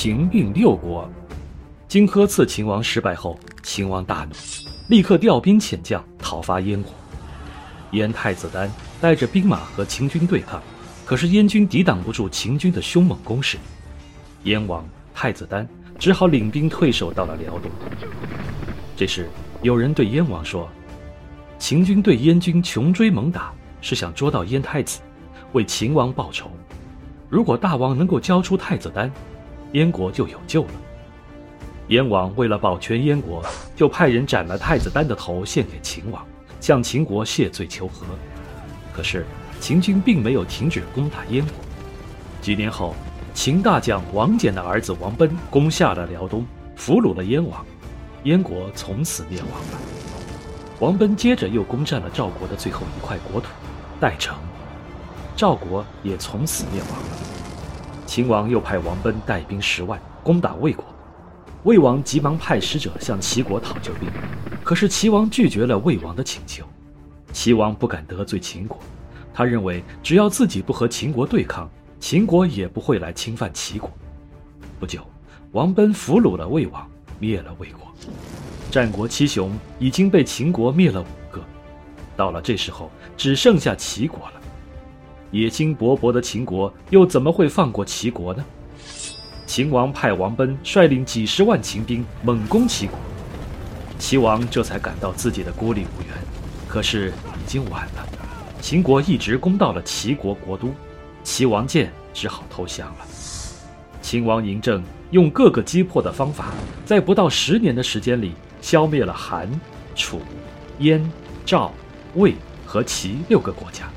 秦并六国。经科刺秦王失败后，秦王大怒，立刻调兵遣将讨伐燕国。燕太子丹带着兵马和秦军对抗，可是燕军抵挡不住秦军的凶猛攻势，燕王太子丹只好领兵退守到了辽东。这时，有人对燕王说：“秦军对燕军穷追猛打，是想捉到燕太子，为秦王报仇。如果大王能够交出太子丹，燕国就有救了。”燕王为了保全燕国，就派人斩了太子丹的头献给秦王，向秦国谢罪求和。可是秦军并没有停止攻打燕国。几年后，秦大将王翦的儿子王奔攻下了辽东，俘虏了燕王，燕国从此灭亡了。王奔接着又攻占了赵国的最后一块国土代城，赵国也从此灭亡了。秦王又派王奔带兵十万攻打魏国。魏王急忙派使者向齐国讨救兵，可是齐王拒绝了魏王的请求。齐王不敢得罪秦国，他认为只要自己不和秦国对抗，秦国也不会来侵犯齐国。不久，王奔俘虏了魏王，灭了魏国。战国七雄已经被秦国灭了五个，到了这时候，只剩下齐国了。野心勃勃的秦国又怎么会放过齐国呢？秦王派王奔率领几十万秦兵猛攻齐国，齐王这才感到自己的孤立无援。可是已经晚了，秦国一直攻到了齐国国都，齐王建只好投降了。秦王嬴政用各个击破的方法，在不到十年的时间里，消灭了韩、楚、燕、赵、魏和齐六个国家，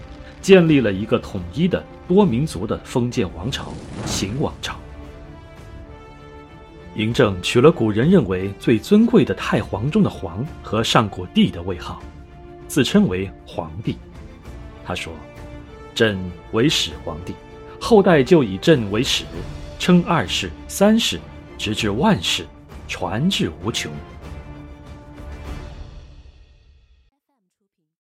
建立了一个统一的多民族的封建王朝——秦王朝。嬴政取了古人认为最尊贵的太皇中的“皇”和上古帝的位号，自称为皇帝。他说：“朕为始皇帝，后代就以朕为始，称二世、三世，直至万世，传至无穷。”